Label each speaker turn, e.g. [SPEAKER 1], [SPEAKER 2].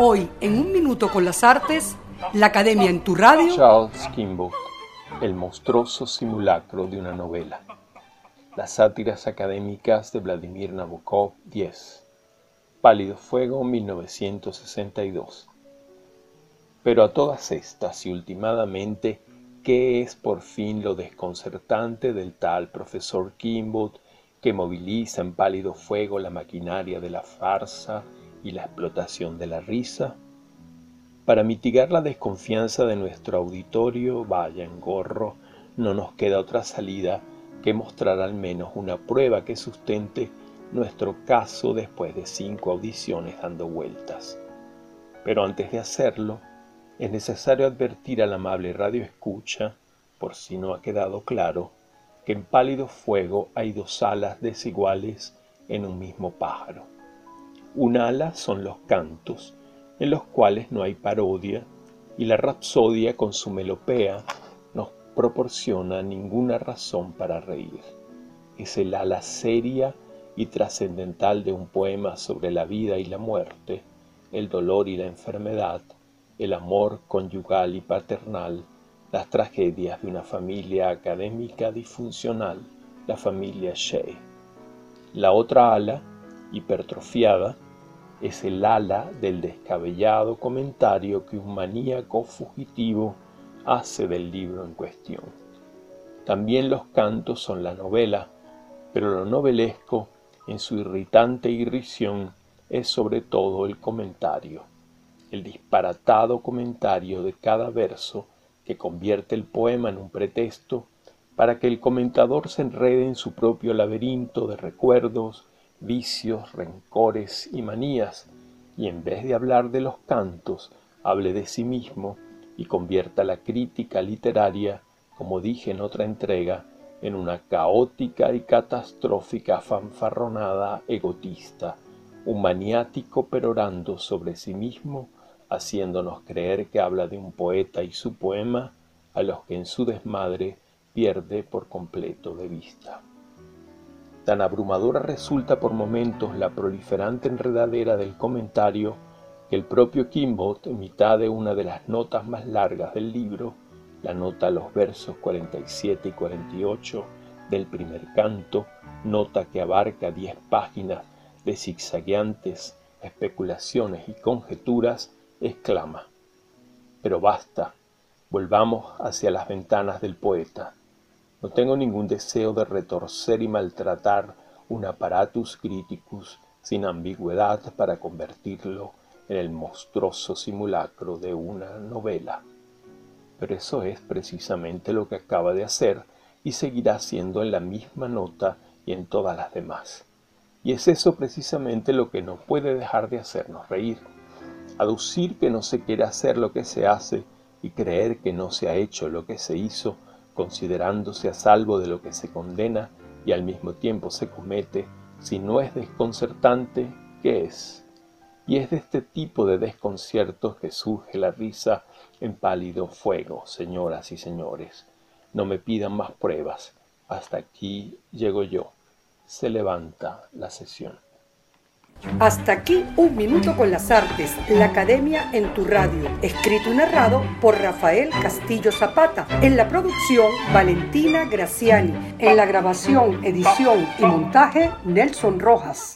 [SPEAKER 1] Hoy, en Un Minuto con las Artes, la Academia en tu radio.
[SPEAKER 2] Charles Kimball, El monstruoso simulacro de una novela. Las sátiras académicas de Vladimir Nabokov 10. Pálido Fuego 1962. Pero a todas estas y últimamente, ¿qué es por fin lo desconcertante del tal profesor Kimball que moviliza en pálido fuego la maquinaria de la farsa y la explotación de la risa? Para mitigar la desconfianza de nuestro auditorio, vaya en gorro, no nos queda otra salida que mostrar al menos una prueba que sustente nuestro caso después de cinco audiciones dando vueltas. Pero antes de hacerlo, es necesario advertir al amable radio escucha, por si no ha quedado claro, que en pálido fuego hay dos alas desiguales en un mismo pájaro. Un ala son los cantos, en los cuales no hay parodia, y la rapsodia con su melopea nos proporciona ninguna razón para reír. Es el ala seria y trascendental de un poema sobre la vida y la muerte, el dolor y la enfermedad, el amor conyugal y paternal, las tragedias de una familia académica disfuncional, la familia Shea. La otra ala, hipertrofiada, es el ala del descabellado comentario que un maníaco fugitivo hace del libro en cuestión. También los cantos son la novela, pero lo novelesco, en su irritante irrisión, es sobre todo el comentario, el disparatado comentario de cada verso que convierte el poema en un pretexto para que el comentador se enrede en su propio laberinto de recuerdos, vicios, rencores y manías, y en vez de hablar de los cantos, hable de sí mismo y convierta la crítica literaria, como dije en otra entrega, en una caótica y catastrófica fanfarronada egotista, un maniático perorando sobre sí mismo, haciéndonos creer que habla de un poeta y su poema, a los que en su desmadre pierde por completo de vista. Tan abrumadora resulta por momentos la proliferante enredadera del comentario que el propio Kimbot, en mitad de una de las notas más largas del libro, la nota a los versos 47 y 48 del primer canto, nota que abarca diez páginas de zigzagueantes especulaciones y conjeturas, exclama, pero basta, volvamos hacia las ventanas del poeta. No tengo ningún deseo de retorcer y maltratar un apparatus criticus sin ambigüedad para convertirlo en el monstruoso simulacro de una novela. Pero eso es precisamente lo que acaba de hacer y seguirá haciendo en la misma nota y en todas las demás. Y es eso precisamente lo que no puede dejar de hacernos reír. Aducir que no se quiere hacer lo que se hace y creer que no se ha hecho lo que se hizo considerándose a salvo de lo que se condena y al mismo tiempo se comete, si no es desconcertante, ¿qué es? Y es de este tipo de desconciertos que surge la risa en pálido fuego, señoras y señores. No me pidan más pruebas. Hasta aquí llego yo. Se levanta la sesión.
[SPEAKER 1] Hasta aquí un minuto con las artes, la academia en tu radio, escrito y narrado por Rafael Castillo Zapata, en la producción Valentina Graciani, en la grabación, edición y montaje Nelson Rojas.